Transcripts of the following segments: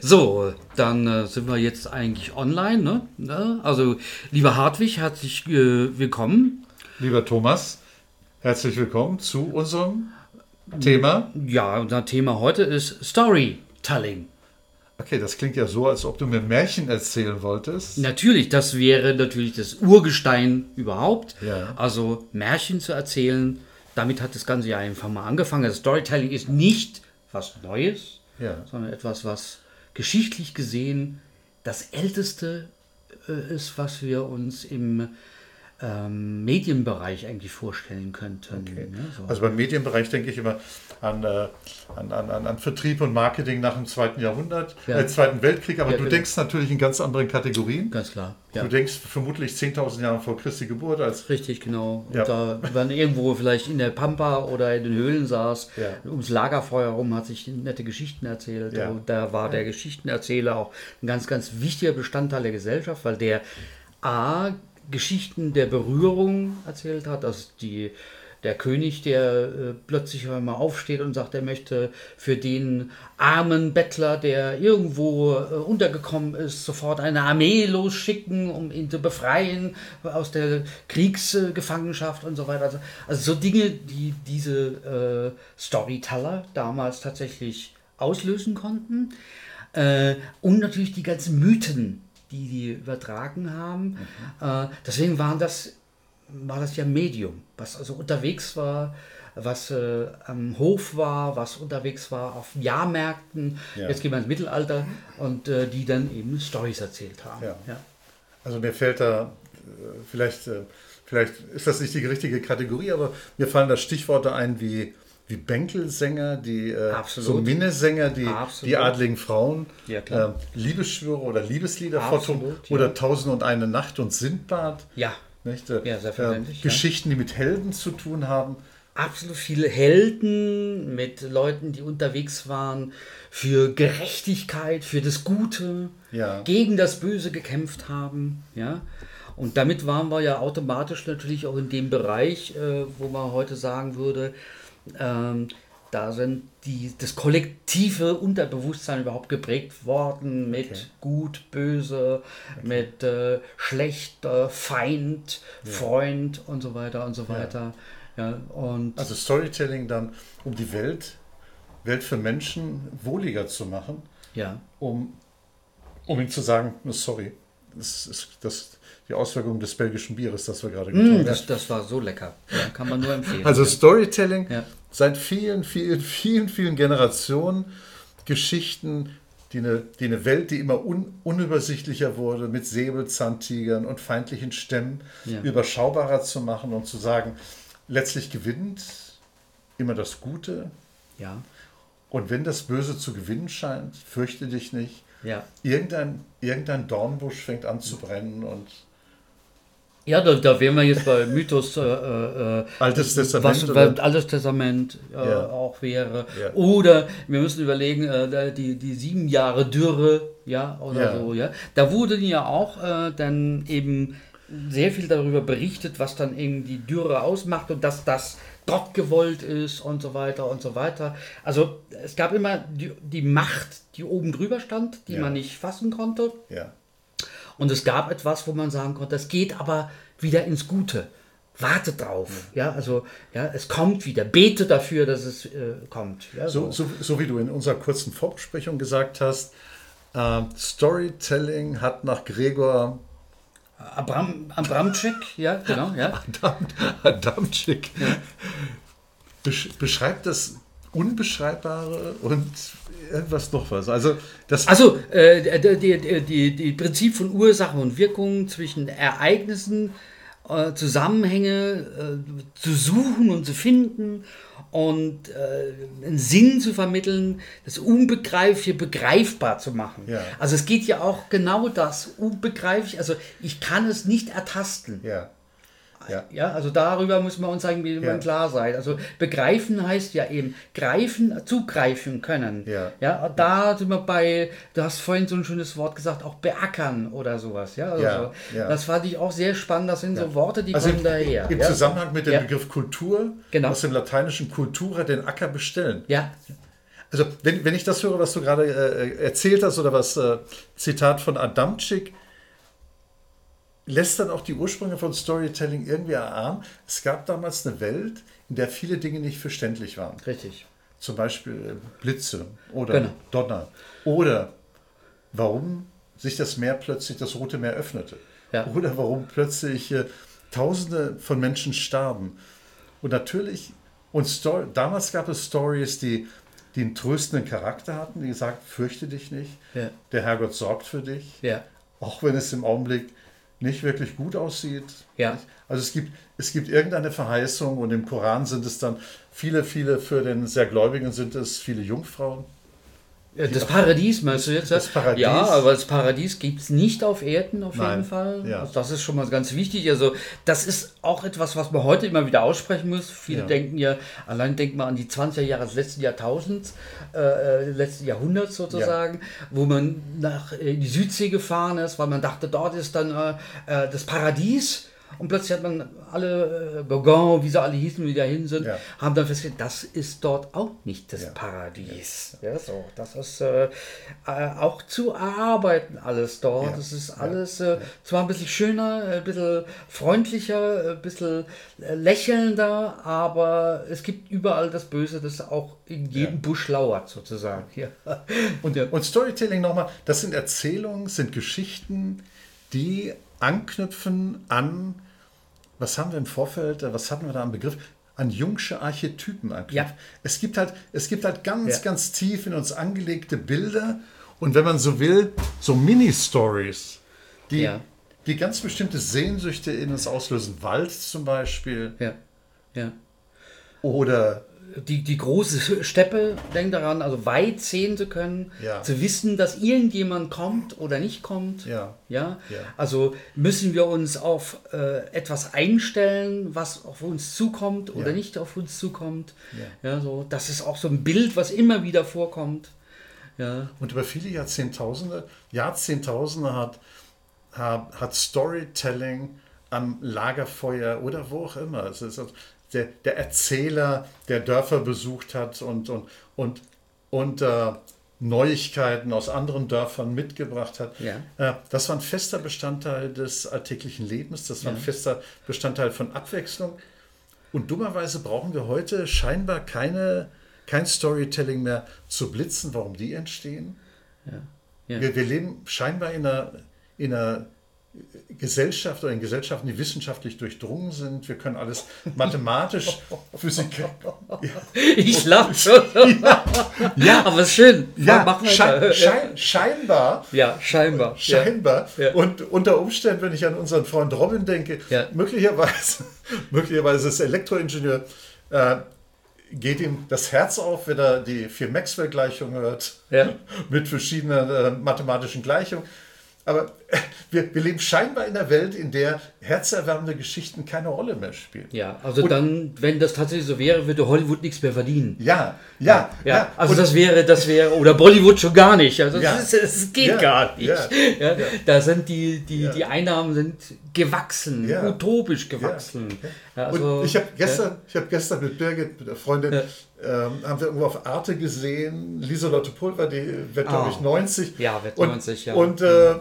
So, dann äh, sind wir jetzt eigentlich online. Ne? Ne? Also, lieber Hartwig, herzlich äh, willkommen. Lieber Thomas, herzlich willkommen zu unserem Thema. Ja, unser Thema heute ist Storytelling. Okay, das klingt ja so, als ob du mir Märchen erzählen wolltest. Natürlich, das wäre natürlich das Urgestein überhaupt. Ja. Also Märchen zu erzählen, damit hat das Ganze ja einfach mal angefangen. Das Storytelling ist nicht was Neues, Ja. sondern etwas, was geschichtlich gesehen das älteste äh, ist, was wir uns im ähm, Medienbereich eigentlich vorstellen könnten. Ne? So. Also beim Medienbereich denke ich immer an, äh, an, an, an, Vertrieb und Marketing nach dem Zweiten Jahrhundert, Ja. äh, Zweiten Weltkrieg, aber Ja, du genau. denkst natürlich in ganz anderen Kategorien. Ganz klar. Ja. Du denkst vermutlich 10.000 Jahre vor Christi Geburt als Richtig, genau. Und da, wenn irgendwo vielleicht in der Pampa oder in den Höhlen saß, ums Lagerfeuer rum, hat sich nette Geschichten erzählt. Da war der Geschichtenerzähler auch ein ganz, ganz wichtiger Bestandteil der Gesellschaft, weil der A, Geschichten der Berührung erzählt hat, also die der König, der äh, plötzlich einmal aufsteht und sagt, er möchte für den armen Bettler, der irgendwo äh, untergekommen ist, sofort eine Armee losschicken, um ihn zu befreien aus der Kriegsgefangenschaft und so weiter. Also, also so Dinge, die diese äh, Storyteller damals tatsächlich auslösen konnten. Äh, und natürlich die ganzen Mythen, die die übertragen haben. Äh, deswegen waren das, war das ja Medium, was also unterwegs war, was äh, am Hof war, was unterwegs war auf Jahrmärkten. Ja. Jetzt gehen wir ins Mittelalter und äh, die dann eben Stories erzählt haben. Ja. Also mir fällt da, äh, vielleicht, äh, vielleicht ist das nicht die richtige Kategorie, aber mir fallen da Stichworte ein wie, wie Bänkelsänger, die äh, so Minnesänger, die, Absolut. die adligen Frauen, Ja, äh, Liebesschwüre oder Liebeslieder Absolut, ja. oder Tausend und eine Nacht und Sindbad. ja. Nicht? Äh, Ja, äh. Geschichten, die mit Helden zu tun haben. absolut viele Helden mit Leuten, die unterwegs waren für Gerechtigkeit, für das Gute, Ja. gegen das Böse gekämpft haben. Ja? Und damit waren wir ja automatisch natürlich auch in dem Bereich, äh, wo man heute sagen würde, ähm, da sind die, das kollektive Unterbewusstsein überhaupt geprägt worden mit Okay. gut, böse, mit äh, schlecht, äh, Feind, Freund und so weiter und so weiter. Ja, und Also Storytelling dann, um die Welt, Welt für Menschen wohliger zu machen, ja, um, um ihnen zu sagen, "No, sorry, das ist das, die Auswirkung des belgischen Bieres, das wir gerade getrunken Mm, haben. das, das war so lecker. Ja, kann man nur empfehlen. Also Storytelling Ja. seit vielen, vielen, vielen, vielen Generationen Geschichten, die eine, die eine Welt, die immer un, unübersichtlicher wurde, mit Säbelzahntigern und feindlichen Stämmen Ja. überschaubarer zu machen und zu sagen, letztlich gewinnt immer das Gute ja, und wenn das Böse zu gewinnen scheint, fürchte dich nicht. ja. Irgendein, irgendein Dornbusch fängt an zu brennen und Ja, da, da wären wir jetzt bei Mythos, äh, äh, Altes Testament was, was Altes Testament äh, Ja. auch wäre. Ja. Oder wir müssen überlegen, äh, die, die sieben Jahre Dürre, ja, oder Ja. so, ja. Da wurde ja auch äh, dann eben sehr viel darüber berichtet, was dann eben die Dürre ausmacht und dass das Gott gewollt ist und so weiter und so weiter. Also es gab immer die, die Macht, die oben drüber stand, die man nicht fassen konnte. ja. Und es gab etwas, wo man sagen konnte, das geht aber wieder ins Gute. Warte drauf. Ja, also ja, es kommt wieder. Bete dafür, dass es äh, kommt. Ja, So, so, so wie du in unserer kurzen Vorbesprechung gesagt hast, äh, Storytelling hat nach Gregor Abram, Abramczyk, ja, genau, ja. Adam, Adamczyk besch beschreibt das Unbeschreibbare und irgendwas noch was. Also das Also, äh, die, die, die, Prinzip von Ursache und Wirkung zwischen Ereignissen, äh, Zusammenhänge äh, zu suchen und zu finden und äh, einen Sinn zu vermitteln, das Unbegreifliche begreifbar zu machen. Ja. Also es geht ja auch genau das, unbegreiflich, also ich kann es nicht ertasten. ja, ja, Ja, also darüber muss man uns irgendwie Ja. klar sein. Also begreifen heißt ja eben greifen, zugreifen können. Ja. ja, da sind wir bei, du hast vorhin so ein schönes Wort gesagt, auch beackern oder sowas. Ja, also Ja, ja. das fand ich auch sehr spannend. Das sind so Worte, die Also kommen daher. im? Zusammenhang mit dem. Begriff Kultur, Genau. aus dem lateinischen Cultura, den Acker bestellen. Ja, Also, wenn, wenn ich das höre, was du gerade äh, erzählt hast, oder was äh, Zitat von Adamczyk, lässt dann auch die Ursprünge von Storytelling irgendwie erahnen. Es gab damals eine Welt, in der viele Dinge nicht verständlich waren. Richtig. Zum Beispiel äh, Blitze oder Genau. Donner. Oder warum sich das Meer plötzlich, das Rote Meer öffnete. Ja. Oder warum plötzlich äh, Tausende von Menschen starben. Und natürlich, und Story, damals gab es Stories, die, die einen tröstenden Charakter hatten, die gesagt, fürchte dich nicht, Ja. der Herrgott sorgt für dich, Ja. auch wenn es im Augenblick nicht wirklich gut aussieht. Ja. Also es gibt, es gibt irgendeine Verheißung und im Koran sind es dann viele, viele, für den sehr Gläubigen sind es viele Jungfrauen. Ja, Das Paradies meinst du jetzt? Das Paradies. Ja, aber das Paradies gibt es nicht auf Erden auf Nein, jeden Fall. ja. Also das ist schon mal ganz wichtig. Also das ist auch etwas, was man heute immer wieder aussprechen muss. Viele Ja. denken ja, allein denkt man an die 20er Jahre des letzten Jahrtausends, äh, äh, letzten Jahrhunderts sozusagen, wo man nach äh, die Südsee gefahren ist, weil man dachte, dort ist dann äh, äh, das Paradies. Und plötzlich hat man alle, äh, Gauguin, wie sie alle hießen, die dahin sind, Ja. haben dann festgestellt, das ist dort auch nicht das Ja. Paradies. Ja, so. Das ist äh, äh, auch zu erarbeiten alles dort. Ja. Das ist Ja. alles äh, zwar ein bisschen schöner, ein bisschen freundlicher, ein bisschen äh, lächelnder, aber es gibt überall das Böse, das auch in jedem Ja. Busch lauert, sozusagen. Ja. Und, Ja. und Storytelling nochmal, das sind Erzählungen, sind Geschichten, die anknüpfen an, was haben wir im Vorfeld, was hatten wir da am Begriff? An jungsche Archetypen anknüpfen. Ja. Es gibt halt, es gibt halt ganz, Ja. ganz tief in uns angelegte Bilder und wenn man so will, so Mini-Stories, die, Ja. die ganz bestimmte Sehnsüchte in uns auslösen. Wald zum Beispiel ja. ja. oder die, die große Steppe, denk daran, also weit sehen zu können, Ja. zu wissen, dass irgendjemand kommt oder nicht kommt. Ja. Ja? Ja. Also müssen wir uns auf äh, etwas einstellen, was auf uns zukommt oder Ja. nicht auf uns zukommt. Ja. so, das ist auch so ein Bild, was immer wieder vorkommt. Ja, Und über viele Jahrzehntausende, Jahrzehntausende hat, hat, hat Storytelling am Lagerfeuer oder wo auch immer. Es ist der, der Erzähler, der Dörfer besucht hat und, und, und, und äh, Neuigkeiten aus anderen Dörfern mitgebracht hat. Ja. Äh, das war ein fester Bestandteil des alltäglichen Lebens, das war ein Ja. fester Bestandteil von Abwechslung. Und dummerweise brauchen wir heute scheinbar keine, kein Storytelling mehr zu Blitzen, warum die entstehen. ja. Wir, wir leben scheinbar in einer, in einer Gesellschaft oder in Gesellschaften, die wissenschaftlich durchdrungen sind. Wir können alles mathematisch, Physik. Ich lache schon. ja, aber ist schön. Ja, Mach schein, schein, scheinbar. ja, scheinbar. Scheinbar. Ja. Und unter Umständen, wenn ich an unseren Freund Robin denke, Ja. möglicherweise, möglicherweise ist Elektroingenieur, äh, geht ihm das Herz auf, wenn er die vier Maxwell-Gleichungen hört, Ja. mit verschiedenen äh, mathematischen Gleichungen. Aber wir, wir leben scheinbar in einer Welt, in der herzerwärmende Geschichten keine Rolle mehr spielen. Ja, also Und- dann, wenn das tatsächlich so wäre, würde Hollywood nichts mehr verdienen. Ja, ja, Ja, also Und- das wäre, das wäre, oder Bollywood schon gar nicht. Also Ja. das, ist, das geht Ja, gar nicht. ja, Ja, Da sind die, die, Ja. die Einnahmen sind gewachsen, Ja. utopisch gewachsen. Ja, Und also, ich habe gestern, ich hab gestern mit Birgit, mit der Freundin, Ja. ähm, haben wir irgendwo auf Arte gesehen, Lieselotte Pulver, die wird, glaube Ah. ich, 90. Ja, wird und, 90, ja. Und äh,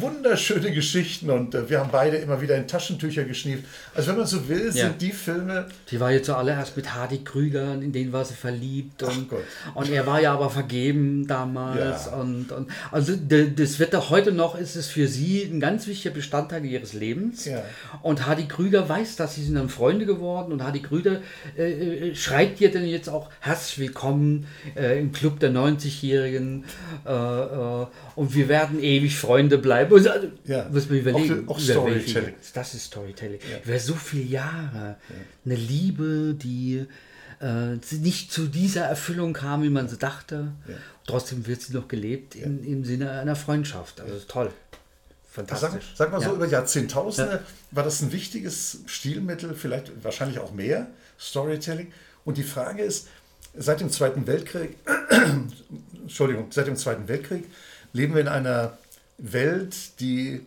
wunderschöne Geschichten und äh, wir haben beide immer wieder in Taschentücher geschnieft. Also wenn man so will, sind Ja. die Filme, Die war ja zuallererst mit Hardy Krüger, in den war sie verliebt. Und, und er war ja aber vergeben damals. Ja. Und, und also das wird doch heute noch, ist es für sie ein ganz wichtiger Bestandteil ihres Lebens. Ja. Und Hardy Krüger weiß das, sie sind dann Freunde geworden und Hardy Krüger äh, äh, schreibt ihr denn jetzt auch herzlich willkommen äh, im Club der 90-Jährigen äh, äh, und wir werden ewig Freunde bleiben. Und, also, Ja. Muss man überlegen. Auch- auch Storytelling. das ist Storytelling. Über so viele Jahre. Eine Liebe, die äh, nicht zu dieser Erfüllung kam, wie man sie dachte. Trotzdem wird sie noch gelebt in, im Sinne einer Freundschaft. Also toll. sag, Fantastisch. sag mal so, Ja. über Jahrzehntausende war das ein wichtiges Stilmittel, vielleicht wahrscheinlich auch mehr, Storytelling. Und die Frage ist, seit dem Zweiten Weltkrieg, Entschuldigung, seit dem Zweiten Weltkrieg leben wir in einer Welt, die,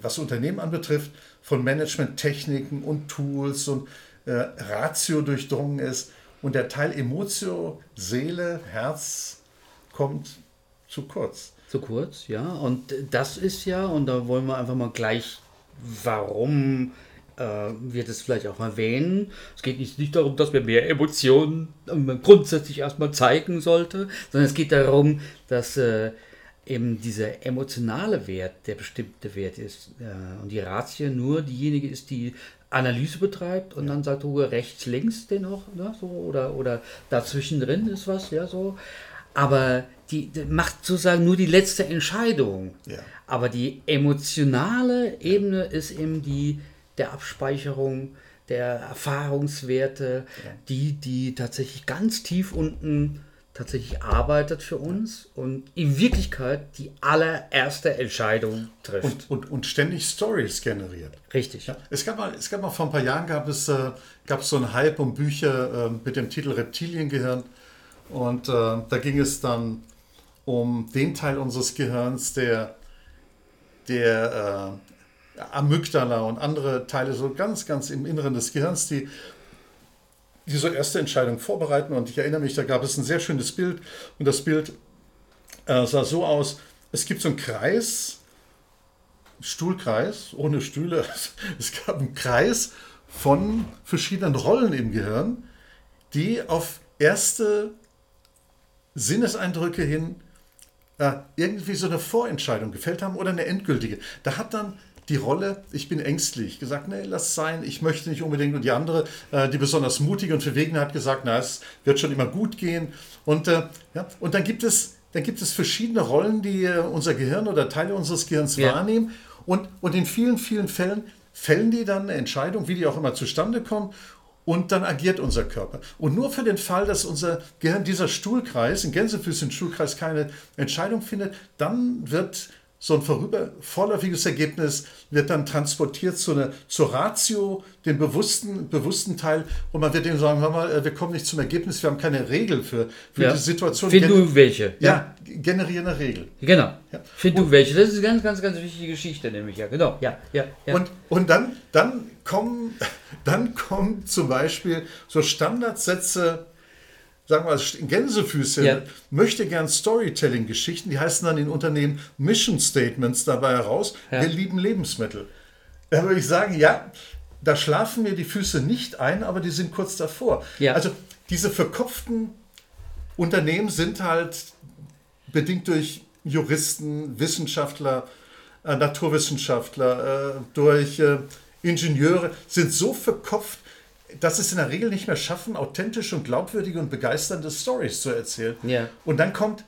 was Unternehmen anbetrifft, von Managementtechniken und Tools und äh, Ratio durchdrungen ist. und der Teil Emotio, Seele, Herz kommt zu kurz. Zu kurz, ja. Und das ist ja, und da wollen wir einfach mal gleich, warum äh, wir das vielleicht auch erwähnen. Es geht nicht, nicht darum, dass wir mehr Emotionen grundsätzlich erstmal zeigen sollte, sondern es geht darum, dass äh, eben dieser emotionale Wert der bestimmte Wert ist äh, und die Ratio nur diejenige ist, die Analyse betreibt und ja. dann sagt, du rechts, links den auch, ne, so, oder, oder dazwischen drin ist was, ja, so. Aber die, die macht sozusagen nur die letzte Entscheidung. Ja. Aber die emotionale Ebene ist eben die der Abspeicherung, der Erfahrungswerte, ja. die, die tatsächlich ganz tief unten tatsächlich arbeitet für uns und in Wirklichkeit die allererste Entscheidung trifft. Und, und, und ständig Stories generiert. Richtig. Ja, es, gab mal, es gab mal vor ein paar Jahren gab es, äh, gab es so einen Hype um Bücher äh, mit dem Titel Reptiliengehirn. Und äh, da ging es dann um den Teil unseres Gehirns, der, der äh, Amygdala und andere Teile so ganz, ganz im Inneren des Gehirns, die diese erste Entscheidung vorbereiten. Und ich erinnere mich, da gab es ein sehr schönes Bild. Und das Bild äh, sah so aus, es gibt so einen Kreis, Stuhlkreis, ohne Stühle. Es gab einen Kreis von verschiedenen Rollen im Gehirn, die auf erste Sinneseindrücke hin äh, irgendwie so eine Vorentscheidung gefällt haben oder eine endgültige. Da hat dann die Rolle, ich bin ängstlich, gesagt, nee, lass sein, ich möchte nicht unbedingt. Und die andere, äh, die besonders mutige und verwegene, hat gesagt, na, es wird schon immer gut gehen. Und, äh, ja, und dann gibt es dann gibt es verschiedene Rollen, die äh, unser Gehirn oder Teile unseres Gehirns ja. wahrnehmen. Und, und in vielen, vielen Fällen fällen die dann eine Entscheidung, wie die auch immer zustande kommt. Und dann agiert unser Körper. Und nur für den Fall, dass unser Gehirn, dieser Stuhlkreis, ein Gänsefüßchen-Stuhlkreis, keine Entscheidung findet, dann wird so ein vorüber, vorläufiges Ergebnis wird dann transportiert zu einer, zur Ratio, den bewussten, bewussten Teil. Und man wird denen sagen, hör mal, äh, wir kommen nicht zum Ergebnis, wir haben keine Regel für, für ja. die Situation. Find du welche. Ja, ja generiere eine Regel. Genau. Ja. Find du welche. Das ist eine ganz, ganz, ganz wichtige Geschichte, nämlich. Ja, genau. Ja, ja, ja. Und, und dann, dann, kommen, dann kommen zum Beispiel so Standardsätze, sagen wir mal, Gänsefüße, ja. möchte gern Storytelling-Geschichten, die heißen dann in Unternehmen Mission Statements dabei heraus, ja. wir lieben Lebensmittel. Da würde ich sagen, ja, da schlafen mir die Füße nicht ein, aber die sind kurz davor. Ja. Also diese verkopften Unternehmen sind halt bedingt durch Juristen, Wissenschaftler, äh, Naturwissenschaftler, äh, durch äh, Ingenieure, sind so verkopft, dass es in der Regel nicht mehr schaffen, authentische und glaubwürdige und begeisternde Stories zu erzählen. Ja. Und dann kommt,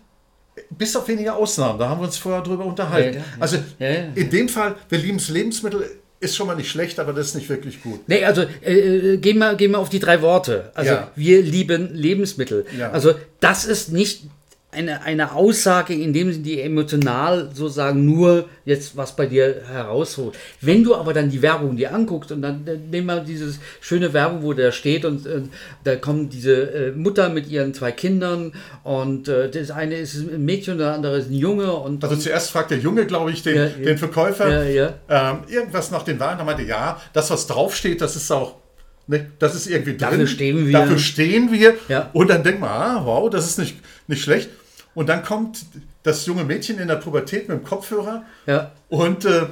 bis auf wenige Ausnahmen, da haben wir uns vorher drüber unterhalten. Ja, ja, also in dem Fall, wir lieben Lebensmittel, ist schon mal nicht schlecht, aber das ist nicht wirklich gut. Nee, also äh, äh gehen, wir, gehen wir auf die drei Worte. Also wir lieben Lebensmittel. Also das ist nicht eine, eine Aussage, in dem sie die emotional sozusagen nur jetzt was bei dir herausholt. Wenn du aber dann die Werbung dir anguckst und dann, nehmen wir dieses schöne Werbung, wo der steht und äh, da kommt diese äh, Mutter mit ihren zwei Kindern und äh, das eine ist ein Mädchen und der andere ist ein Junge. Und, also zuerst fragt der Junge, glaube ich, den, ja, den Verkäufer ja. Ähm, irgendwas nach den Waren. Er meinte, ja, das, was draufsteht, das ist auch Ne, das ist irgendwie drin. Dafür stehen wir. Dafür stehen wir. Ja. Und dann denkt man, ah, wow, das ist nicht, nicht schlecht. Und dann kommt das junge Mädchen in der Pubertät mit dem Kopfhörer ja. und äh,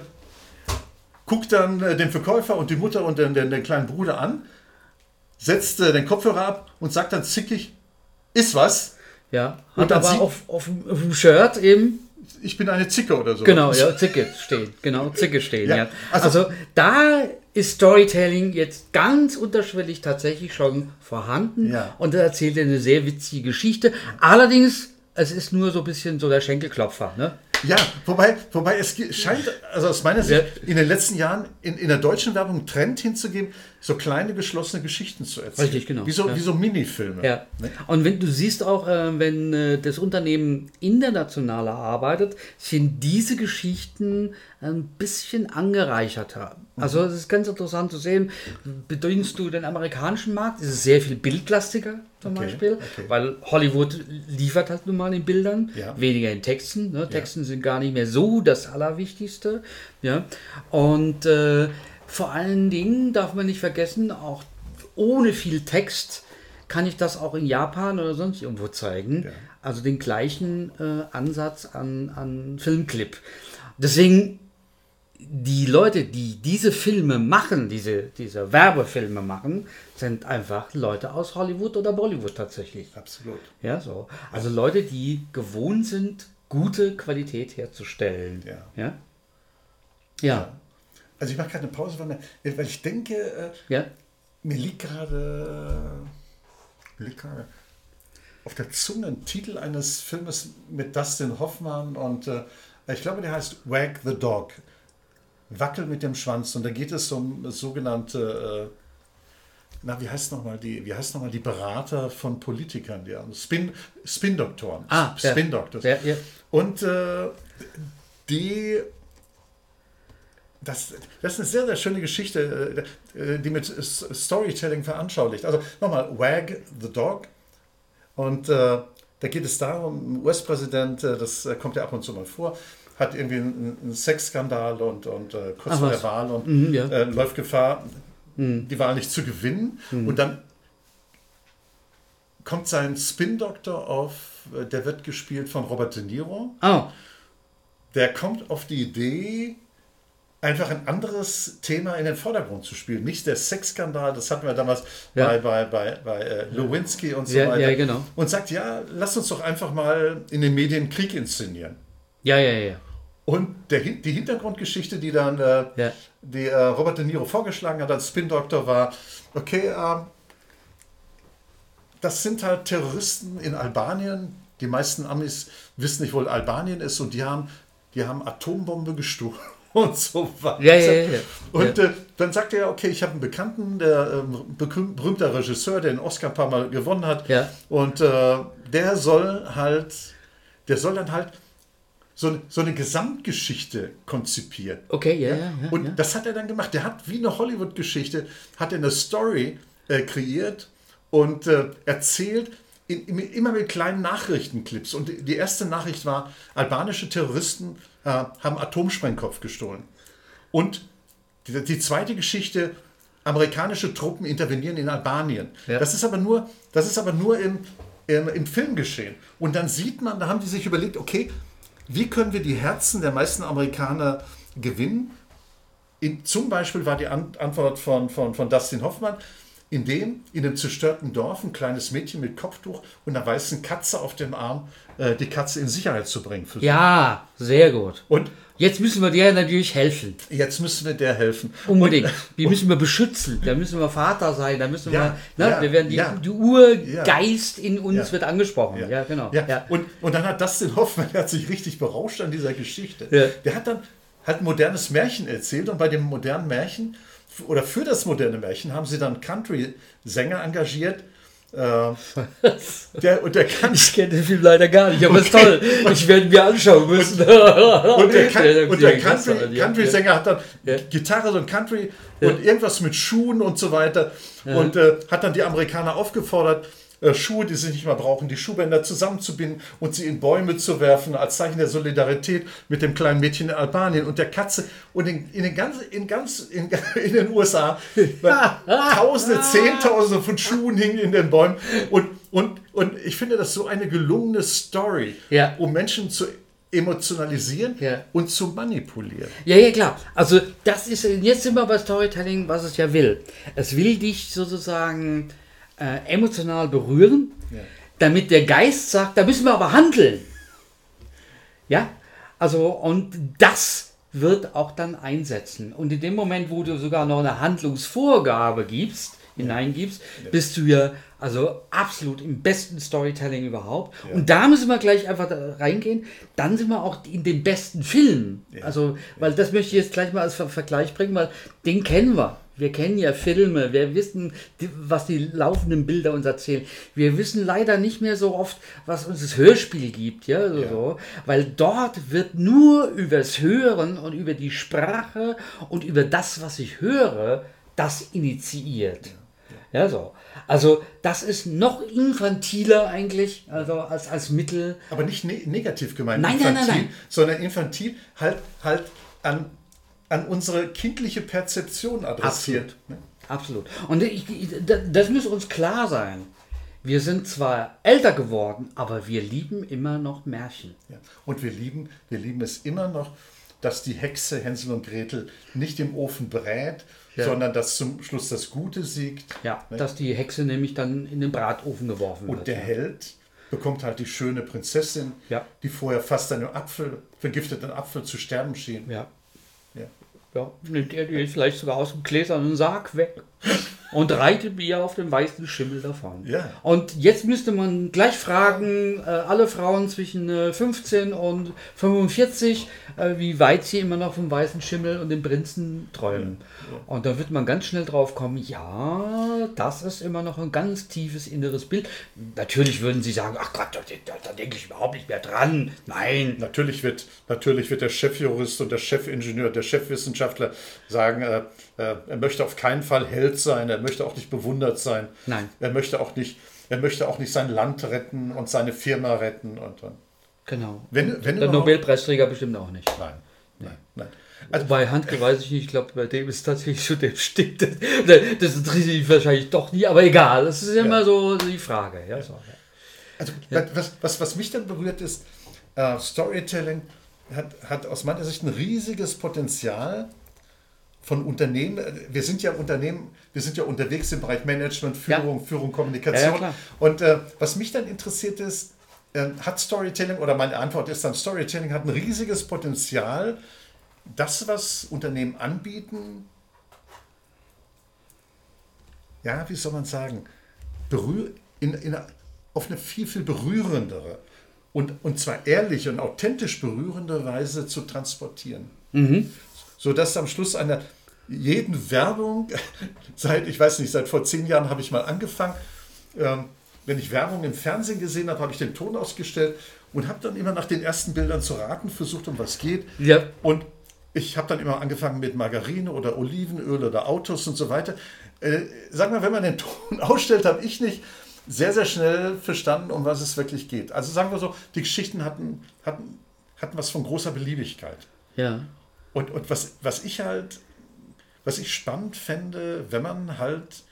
guckt dann äh, den Verkäufer und die Mutter und den, den, den kleinen Bruder an, setzt äh, den Kopfhörer ab und sagt dann zickig, ist was. Ja, und dann aber auf, auf, auf dem Shirt eben ich bin eine Zicke oder so. Genau, ja, Zicke stehen. Genau, Zicke stehen, ja. ja. Also, also, da ist Storytelling jetzt ganz unterschwellig tatsächlich schon vorhanden ja. und er erzählt eine sehr witzige Geschichte. Allerdings es ist nur so ein bisschen so der Schenkelklopfer, ne? Ja, wobei, wobei es scheint, also aus meiner Sicht, in den letzten Jahren in, in der deutschen Werbung einen Trend hinzugeben, so kleine geschlossene Geschichten zu erzählen. Richtig, genau. Wie so, ja. wie so Minifilme. Ja. Ne? Und wenn du siehst auch, äh, wenn äh, das Unternehmen internationaler arbeitet, sind diese Geschichten ein bisschen angereicherter. Also es ist ganz interessant zu sehen, bedienst du den amerikanischen Markt, ist es sehr viel bildlastiger zum okay, Beispiel, okay. weil Hollywood liefert halt nun mal in Bildern, ja. weniger in Texten. Ne? Texten ja. sind gar nicht mehr so das Allerwichtigste. Ja? Und äh, vor allen Dingen darf man nicht vergessen, auch ohne viel Text kann ich das auch in Japan oder sonst irgendwo zeigen. Ja. Also den gleichen äh, Ansatz an, an Filmclip. Deswegen die Leute, die diese Filme machen, diese, diese Werbefilme machen, sind einfach Leute aus Hollywood oder Bollywood tatsächlich. Absolut. Ja, so. Also Leute, die gewohnt sind, gute Qualität herzustellen. Ja. Ja. Ja. Also ich mache gerade eine Pause, weil, mir, weil ich denke, äh, ja. mir liegt gerade mir liegt gerade auf der Zunge ein Titel eines Filmes mit Dustin Hoffmann und äh, ich glaube, der heißt Wag the Dog. Wackel mit dem Schwanz. Und da geht es um sogenannte, äh, na, wie heißt nochmal die, wie heißt noch mal die Berater von Politikern, die haben Spin, Spin-Doktoren. Ah, ja. Spin-Doctors. Ja, ja. Und äh, die das, das ist eine sehr, sehr schöne Geschichte, äh, die mit Storytelling veranschaulicht. Also nochmal, Wag the Dog. Und äh, da geht es darum, US-Präsident, äh, das äh, kommt ja ab und zu mal vor, hat irgendwie einen, Sexskandal und, und äh, kurz vor der Wahl und Mhm, ja. äh, läuft Gefahr, die Wahl nicht zu gewinnen. Und dann kommt sein Spin-Doktor auf, der wird gespielt von Robert De Niro Oh, der kommt auf die Idee, einfach ein anderes Thema in den Vordergrund zu spielen. Nicht der Sexskandal, das hatten wir damals Ja. bei, bei, bei, bei äh, Lewinsky und so Ja, weiter. ja, genau. Und sagt, ja, lass uns doch einfach mal in den Medien Krieg inszenieren. ja, ja, ja. Und der, die Hintergrundgeschichte, die dann äh, Ja. die äh, Robert De Niro vorgeschlagen hat als Spin-Doktor, war, okay, ähm, das sind halt Terroristen in Albanien. Die meisten Amis wissen nicht, wo Albanien ist und die haben, die haben Atombombe gestohlen und so weiter. Ja, ja, ja. Und äh, dann sagt er, okay, ich habe einen Bekannten, der ähm, berühm- berühmter Regisseur, der den Oscar ein paar Mal gewonnen hat. Ja. Und äh, der soll halt, der soll dann halt so, so eine Gesamtgeschichte konzipieren. Okay, ja, ja, ja. Und ja. das hat er dann gemacht. Der hat wie eine Hollywood-Geschichte, hat er eine Story äh, kreiert und äh, erzählt, in, in, immer mit kleinen Nachrichtenclips. Und die erste Nachricht war, albanische Terroristen äh, haben Atomsprengkopf gestohlen. Und die, die zweite Geschichte, amerikanische Truppen intervenieren in Albanien. Ja. Das ist aber nur, das ist aber nur im, im, im Film geschehen. Und dann sieht man, da haben die sich überlegt, okay, wie können wir die Herzen der meisten Amerikaner gewinnen? In, zum Beispiel war die An Antwort von, von, von Dustin Hoffmann, in dem in einem zerstörten Dorf ein kleines Mädchen mit Kopftuch und einer weißen Katze auf dem Arm äh, die Katze in Sicherheit zu bringen. Ja, sehr gut. Und Jetzt müssen wir dir natürlich helfen. jetzt müssen wir der helfen. Unbedingt. Die müssen wir beschützen. Da müssen wir Vater sein. Da müssen Ja, wir, ne, ja, wir werden die, ja. die Urgeist in uns wird angesprochen. Ja, genau. Und, und dann hat Dustin Hoffmann, der hat sich richtig berauscht an dieser Geschichte. Der hat dann hat ein modernes Märchen erzählt und bei dem modernen Märchen oder für das moderne Märchen haben sie dann Country-Sänger engagiert. Äh, der, und der kann Ich kenne den Film leider gar nicht, aber ist toll. Ich werde mir anschauen müssen. Und der, Can Ja, und der Country, Country-Sänger hat dann Ja. Gitarre und Country und irgendwas mit Schuhen und so weiter. Und äh, hat dann die Amerikaner aufgefordert, Schuhe, die sie nicht mehr brauchen, die Schuhbänder zusammenzubinden und sie in Bäume zu werfen, als Zeichen der Solidarität mit dem kleinen Mädchen in Albanien und der Katze. Und in, in, den, ganzen, in, ganz, in, in den USA Tausende, Zehntausende von Schuhen hingen in den Bäumen. Und, und, und ich finde das so eine gelungene Story, Ja. um Menschen zu emotionalisieren Ja. und zu manipulieren. Ja, ja, klar. Also, das ist, jetzt sind wir bei Storytelling, was es ja will. Es will dich sozusagen äh, emotional berühren, Ja. damit der Geist sagt, da müssen wir aber handeln. Ja, also, und das wird auch dann einsetzen. Und in dem Moment, wo du sogar noch eine Handlungsvorgabe gibst, hineingibst, bist du ja also absolut im besten Storytelling überhaupt. Und da müssen wir gleich einfach reingehen. Dann sind wir auch in den besten Film. Also, weil das möchte ich jetzt gleich mal als Ver Vergleich bringen, weil den kennen wir. Wir kennen ja Filme, wir wissen, was die laufenden Bilder uns erzählen. Wir wissen leider nicht mehr so oft, was uns das Hörspiel gibt, ja, so, so. weil dort wird nur übers Hören und über die Sprache und über das, was ich höre, das initiiert. Ja, so. Also, das ist noch infantiler eigentlich, also als, als Mittel. Aber nicht ne negativ gemeint, Nein, nein, nein, nein. sondern infantil halt, halt an, an unsere kindliche Perzeption adressiert. Ne? Absolut. Und ich, ich, das muss uns klar sein. Wir sind zwar älter geworden, aber wir lieben immer noch Märchen. Ja. Und wir lieben, wir lieben es immer noch, dass die Hexe Hänsel und Gretel nicht im Ofen brät, Ja. sondern dass zum Schluss das Gute siegt. Ja, Ne? dass die Hexe nämlich dann in den Bratofen geworfen Und wird. der Held bekommt halt die schöne Prinzessin, Ja. die vorher fast einen Apfel, vergifteten Apfel zu sterben schien. Ja. Ja. Ja, nimmt er die vielleicht sogar aus dem gläsernen Sarg weg und reitet ihr auf dem weißen Schimmel davon. Ja. Und jetzt müsste man gleich fragen, äh, alle Frauen zwischen äh, 15 und 45, äh, wie weit sie immer noch vom weißen Schimmel und dem Prinzen träumen. Und da wird man ganz schnell drauf kommen, ja, das ist immer noch ein ganz tiefes inneres Bild. Natürlich würden sie sagen, ach Gott, da, da, da denke ich überhaupt nicht mehr dran. Nein, Natürlich wird, natürlich wird der Chefjurist und der Chefingenieur, der Chefwissenschaftler sagen, äh, er möchte auf keinen Fall Held sein, er möchte auch nicht bewundert sein. Nein. Er möchte auch nicht, er möchte auch nicht sein Land retten und seine Firma retten. Und, und. genau. Wenn, wenn Der Nobelpreisträger bestimmt auch nicht. Nein, nein, nein. Also bei Handke weiß ich nicht, ich glaube, bei dem ist tatsächlich so, der stinkt. Das, das interessiert mich wahrscheinlich doch nie, aber egal, das ist immer so die Frage. Ja, so, ja. Also was, was, was mich dann berührt ist, äh, Storytelling hat, hat aus meiner Sicht ein riesiges Potenzial von Unternehmen. Wir sind ja Unternehmen, wir sind ja unterwegs im Bereich Management, Führung, Führung, Kommunikation. Ja, ja. Und äh, was mich dann interessiert ist, äh, hat Storytelling, oder meine Antwort ist dann, Storytelling hat ein riesiges Potenzial, das, was Unternehmen anbieten, ja, wie soll man sagen, berühr, in, in, auf eine viel, viel berührendere und, und zwar ehrliche und authentisch berührende Weise zu transportieren. Sodass am Schluss einer jeden Werbung, seit, ich weiß nicht, seit vor zehn Jahren habe ich mal angefangen, ähm, wenn ich Werbung im Fernsehen gesehen habe, habe ich den Ton ausgestellt und habe dann immer nach den ersten Bildern zu raten versucht, um was geht. Ja. Und ich habe dann immer angefangen mit Margarine oder Olivenöl oder Autos und so weiter. Äh, sag mal, wenn man den Ton ausstellt, habe ich nicht sehr, sehr schnell verstanden, um was es wirklich geht. Also sagen wir so, die Geschichten hatten, hatten, hatten was von großer Beliebigkeit. ja. Und, und was, was ich halt, was ich spannend fände, wenn man halt,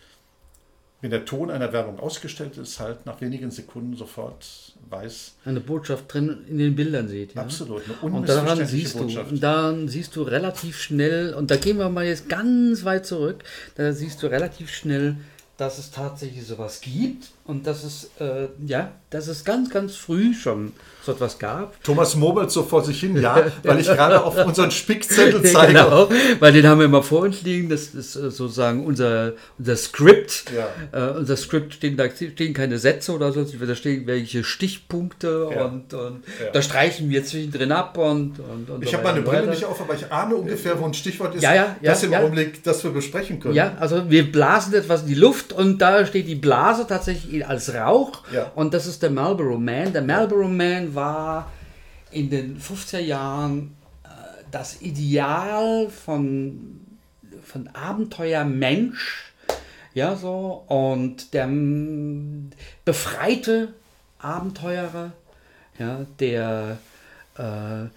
wenn der Ton einer Werbung ausgestellt ist, halt nach wenigen Sekunden sofort weiß, Eine Botschaft drin in den Bildern sieht. Ja? absolut, eine Und daran siehst Botschaft. du, und daran siehst du relativ schnell, und da gehen wir mal jetzt ganz weit zurück, da siehst du relativ schnell, dass es tatsächlich sowas gibt und dass es, äh, ja, dass es ganz, ganz früh schon so etwas gab. Thomas murmelt so vor sich hin, ja, weil ich gerade auf unseren Spickzettel zeige. Genau, weil den haben wir immer vor uns liegen. Das ist äh, sozusagen unser, unser Skript. Ja. Äh, unser Skript stehen, da stehen keine Sätze oder so, da stehen welche Stichpunkte Ja. und, und Ja. da streichen wir zwischendrin ab und, und, und Ich so habe meine Brille nicht auf, aber ich ahne ungefähr, wo ein Stichwort ist, Ja, ja, ja, das im. Augenblick, das wir besprechen können. Ja, also wir blasen etwas in die Luft und da steht die Blase tatsächlich als Rauch. Ja. Und das ist der Marlboro Man. Der Marlboro Man war in den 50er Jahren äh, das Ideal von, von Abenteuermensch. Ja, so. Und der mm, befreite Abenteurer, ja, der äh,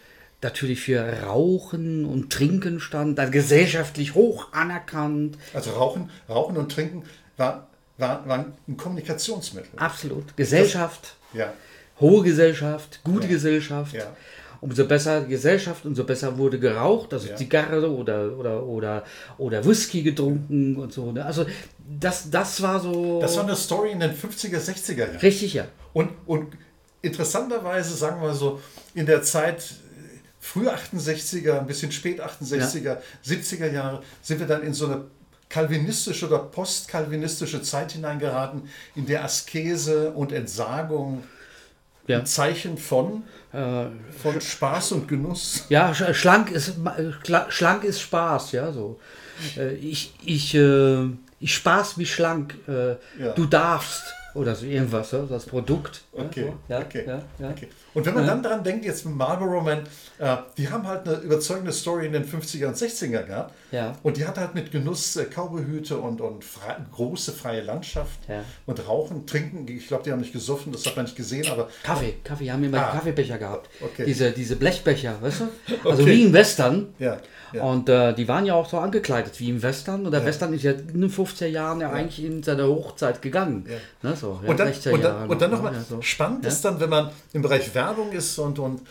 natürlich für Rauchen und Trinken stand, dann gesellschaftlich hoch anerkannt. Also Rauchen, Rauchen und Trinken war, war, war ein Kommunikationsmittel. Absolut. Gesellschaft, Ja. hohe Gesellschaft, gute Gesellschaft. Ja. Umso besser Gesellschaft, umso besser wurde geraucht, also Ja. Zigarre oder, oder, oder, oder Whisky getrunken und so. Ne? Also das, das war so. Das war eine Story in den 50er, 60er Jahren. richtig, ja. Und, und interessanterweise, sagen wir so, in der Zeit äh, früh 68er, ein bisschen spät 68er, 70er Jahre, sind wir dann in so eine kalvinistische oder postkalvinistische Zeit hineingeraten, in der Askese und Entsagung Ja. ein Zeichen von, Äh, von Spaß und Genuss. Ja, sch- schlank ist, schla- schlank ist Spaß, ja, so. Äh, Ich, ich, äh, ich spaß mich schlank, äh, du darfst, oder so irgendwas, ja, das Produkt. Okay, ja, okay, ja, ja. okay. Und wenn man dann daran denkt, jetzt mit Marlboro Man, äh, die haben halt eine überzeugende Story in den 50er und 60er gehabt. Ja. Und die hat halt mit Genuss äh, Cowboyhüte und, und frei, große freie Landschaft und Rauchen, Trinken. Ich glaube, die haben nicht gesoffen, das hat man nicht gesehen, aber Kaffee, Kaffee, haben immer Ah. Kaffeebecher gehabt. Okay. Diese, diese Blechbecher, weißt du? Also Okay. wie im Western. ja. Ja. Und äh, die waren ja auch so angekleidet wie im Western. Und der Western ist ja in den 50er Jahren ja, eigentlich in seine Hochzeit gegangen. Ja. Ne, so, ja, und dann, 60er und dann, und dann noch, nochmal, ne, ja, so. spannend Ja. ist dann, wenn man im Bereich Werbung ist und, und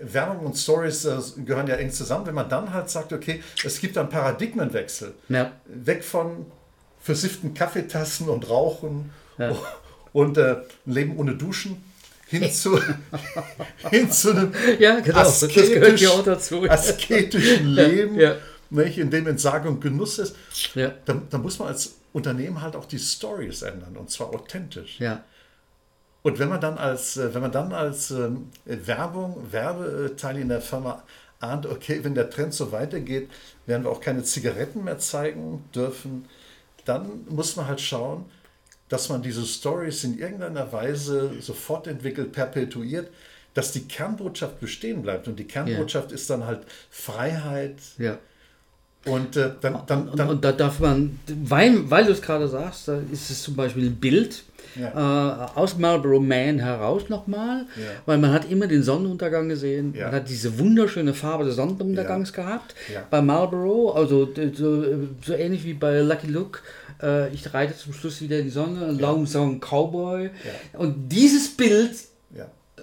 Werbung und Stories äh, gehören ja eng zusammen, wenn man dann halt sagt, okay, es gibt einen Paradigmenwechsel. Ja. Weg von versifften Kaffeetassen und Rauchen Ja. und äh, ein Leben ohne Duschen hin zu, hin zu einem Ja, genau. Das gehört ja auch dazu. asketischen Leben, ja. Nicht, in dem Entsagung Genuss ist. Ja. Da, da muss man als Unternehmen halt auch die Stories ändern und zwar authentisch. Ja. Und wenn man dann als, äh, wenn man dann als ähm, Werbung, Werbeteil in der Firma ahnt, okay, wenn der Trend so weitergeht, werden wir auch keine Zigaretten mehr zeigen dürfen, dann muss man halt schauen, dass man diese Stories in irgendeiner Weise sofort entwickelt, perpetuiert, dass die Kernbotschaft bestehen bleibt. Und die Kernbotschaft ist dann halt Freiheit. ja. Und äh, dann, dann, dann und da darf man, weil, weil du es gerade sagst, da ist es zum Beispiel ein Bild äh, aus Marlboro Man heraus nochmal, Ja. weil man hat immer den Sonnenuntergang gesehen, Ja. man hat diese wunderschöne Farbe des Sonnenuntergangs gehabt Ja. bei Marlboro, also so, so ähnlich wie bei Lucky Luke. äh, Ich reite zum Schluss wieder in die Sonne, Long Song Cowboy. Und dieses Bild ja.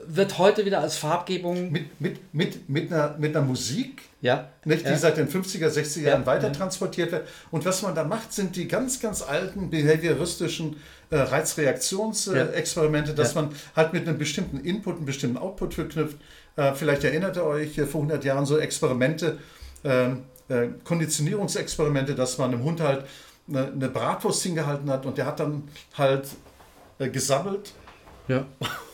Wird heute wieder als Farbgebung. mit, mit, mit, mit, einer, mit einer Musik, ja. nicht, die ja. seit den 50er, 60er Ja, Jahren weiter transportiert wird. Und was man da macht, sind die ganz, ganz alten behavioristischen äh, Reizreaktionsexperimente, dass man halt mit einem bestimmten Input, einem bestimmten Output verknüpft. Äh, vielleicht erinnert ihr euch äh, vor 100 Jahren so Experimente, ähm, äh, Konditionierungsexperimente, dass man einem Hund halt eine, eine Bratwurst hingehalten hat und der hat dann halt äh, gesammelt Ja.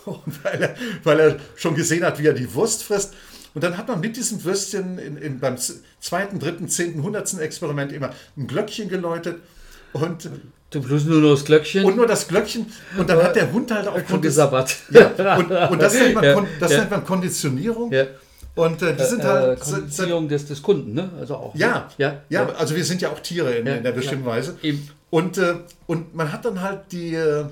weil, er, weil er schon gesehen hat, wie er die Wurst frisst. Und dann hat man mit diesem Würstchen in, in, beim zweiten, dritten, zehnten, hundertsten Experiment immer ein Glöckchen geläutet und, Zum Schluss nur noch das Glöckchen und nur das Glöckchen. Und dann hat der Hund halt schon aufgrund des, gesabbert. ja, und, und das, nennt man, Ja, das ja. nennt man Konditionierung. Ja. Und äh, die sind äh, halt. Konditionierung des, des Kunden, ne? Also auch. ja, ja, ja, also wir sind ja auch Tiere in, in der bestimmten. Weise. Eben. Und, äh, und man hat dann halt die, äh,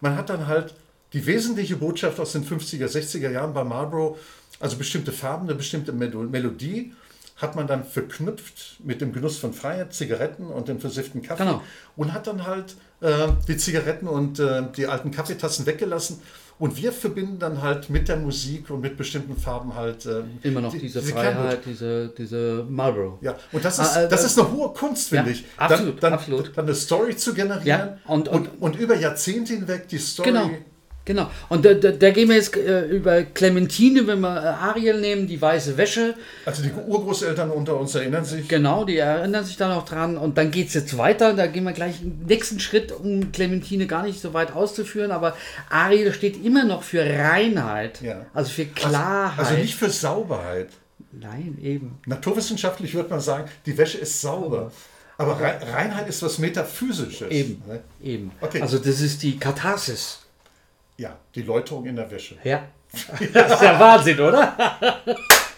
man hat dann halt die wesentliche Botschaft aus den 50er, 60er Jahren bei Marlboro, also bestimmte Farben, eine bestimmte Melo- Melodie, hat man dann verknüpft mit dem Genuss von Freiheit, Zigaretten und dem versifften Kaffee Genau. und hat dann halt äh, die Zigaretten und äh, die alten Kaffeetassen weggelassen. Und wir verbinden dann halt mit der Musik und mit bestimmten Farben halt ähm, Immer noch die- diese, Kernbotschaft. Freiheit, diese, diese Marlboro. Ja, und das ist, Ah, äh, das äh, ist eine hohe Kunst, finde ja, ich. absolut, dann, dann, absolut. Dann eine Story zu generieren Ja, und- und, und, über Jahrzehnte hinweg die Story. Genau. Genau. Und da, da, da gehen wir jetzt äh, über Clementine, wenn wir äh, Ariel nehmen, die weiße Wäsche. Also die Urgroßeltern unter uns erinnern sich. Genau, die erinnern sich da noch dran. Und dann geht es jetzt weiter. Da gehen wir gleich den nächsten Schritt, um Clementine gar nicht so weit auszuführen. Aber Ariel steht immer noch für Reinheit. Ja. Also für Also, Klarheit. also nicht für Sauberheit. Nein, eben. Naturwissenschaftlich würde man sagen, die Wäsche ist sauber. Aber Rei- Reinheit ist was Metaphysisches. Eben. ne? Eben. Okay. Also das ist die Katharsis. Ja, die Läuterung in der Wäsche. Ja. Das ist ja Wahnsinn, oder?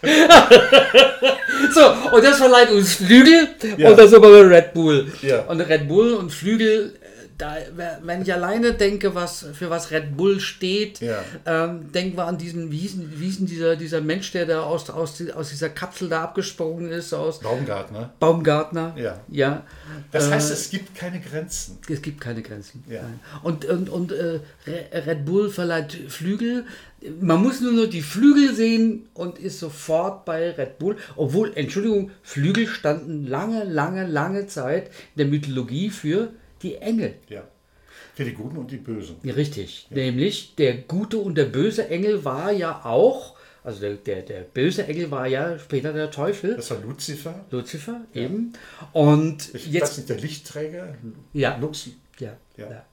so, und das verleiht uns Flügel Ja. und das ist aber bei Red Bull. Ja. Und Red Bull und Flügel, da, wenn ich alleine denke, was für was Red Bull steht, Ja. ähm, denken wir an diesen, wie hieß, denn- wie hieß denn dieser, dieser Mensch, der da aus, aus, aus dieser Kapsel da abgesprungen ist, aus Baumgartner. Baumgartner. Ja. ja. Das Äh, heißt, es gibt keine Grenzen. es gibt keine Grenzen. Ja. Und, und, und äh, Re- Red Bull verleiht Flügel. Man muss nur noch die Flügel sehen und ist sofort bei Red Bull. Obwohl, Entschuldigung, Flügel standen lange, lange, lange Zeit in der Mythologie für die Engel. Ja. Für die Guten und die Bösen. Ja, Richtig. Nämlich der gute und der böse Engel war ja auch, also der, der, der böse Engel war ja später der Teufel, Das war Luzifer. Luzifer eben. Und Ich jetzt weiß nicht, der Lichtträger. Ja. Lux. Ja, Ja. ja.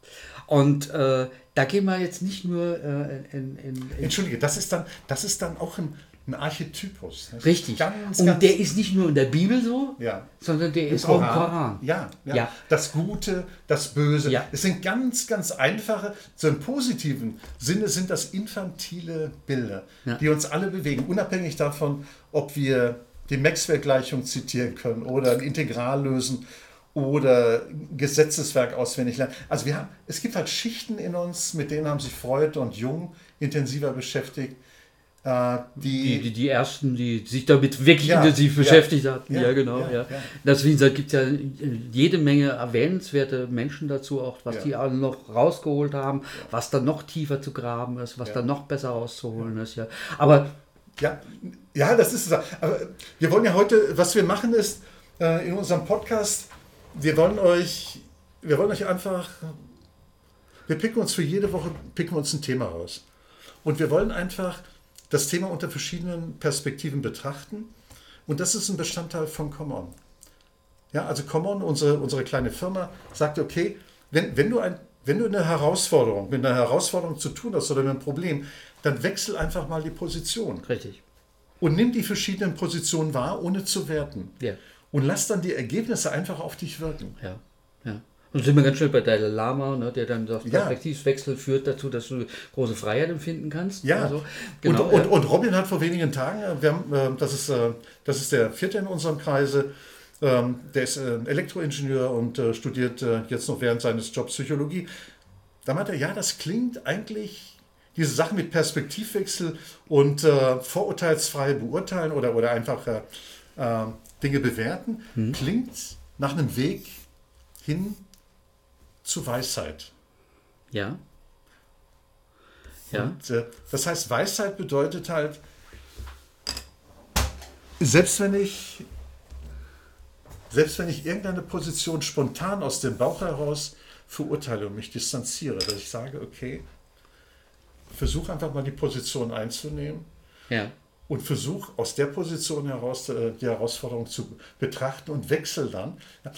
Und äh, da gehen wir jetzt nicht nur äh, in, in, in Entschuldige, das ist dann, das ist dann auch ein, ein Archetypus. Richtig. Ganz, und ganz der ist nicht nur in der Bibel so, ja. sondern der Im ist Koran. auch im Koran. Ja, ja, ja. Das Gute, das Böse. Ja. Es sind ganz, ganz einfache, so im positiven Sinne sind das infantile Bilder, die uns alle bewegen, unabhängig davon, ob wir die Maxwell-Gleichung zitieren können oder ein Integral lösen oder Gesetzeswerk auswendig lernen. Also wir haben, es gibt halt Schichten in uns, mit denen haben sich Freud und Jung intensiver beschäftigt. Äh, die, die, die, ersten, die sich damit wirklich ja, intensiv beschäftigt ja, hatten. Ja, ja genau. Ja, Deswegen gibt es ja jede Menge erwähnenswerte Menschen dazu, auch was die alle noch rausgeholt haben, was dann noch tiefer zu graben ist, was dann noch besser auszuholen ist. Ja. Aber ja, ja, das ist es. Aber wir wollen ja heute, was wir machen ist, äh, in unserem Podcast, wir wollen euch, wir wollen euch einfach, wir picken uns für jede Woche, picken uns ein Thema raus. Und wir wollen einfach das Thema unter verschiedenen Perspektiven betrachten. Und das ist ein Bestandteil von Common. Ja, also Common, unsere, unsere kleine Firma, sagt, okay, wenn, wenn, du ein, wenn du eine Herausforderung, mit einer Herausforderung zu tun hast oder mit einem Problem, dann wechsel einfach mal die Position. Richtig. Und nimm die verschiedenen Positionen wahr, ohne zu werten. Ja. Und lass dann die Ergebnisse einfach auf dich wirken. Ja, ja. Und sind wir ganz schnell bei Dalai Lama, ne, der dann sagt, ja. Perspektivwechsel führt dazu, dass du große Freiheit empfinden kannst. Ja, also, genau, und. Und, und, Robin hat vor wenigen Tagen, äh, wir haben, äh, das, ist, äh, das ist der vierte in unserem Kreise, ähm, der ist Elektroingenieur und studiert jetzt noch während seines Jobs Psychologie. Da meinte er, ja, das klingt eigentlich, diese Sachen mit Perspektivwechsel und vorurteilsfrei beurteilen oder, oder einfach Dinge bewerten, hm. klingt nach einem Weg hin zu Weisheit. Ja. Ja. Und, äh, das heißt, Weisheit bedeutet halt, selbst wenn ich, selbst wenn ich irgendeine Position spontan aus dem Bauch heraus verurteile und mich distanziere, dass ich sage, okay, versuche einfach mal die Position einzunehmen. Ja. Und versuche aus der Position heraus äh, die Herausforderung zu betrachten und wechsel dann.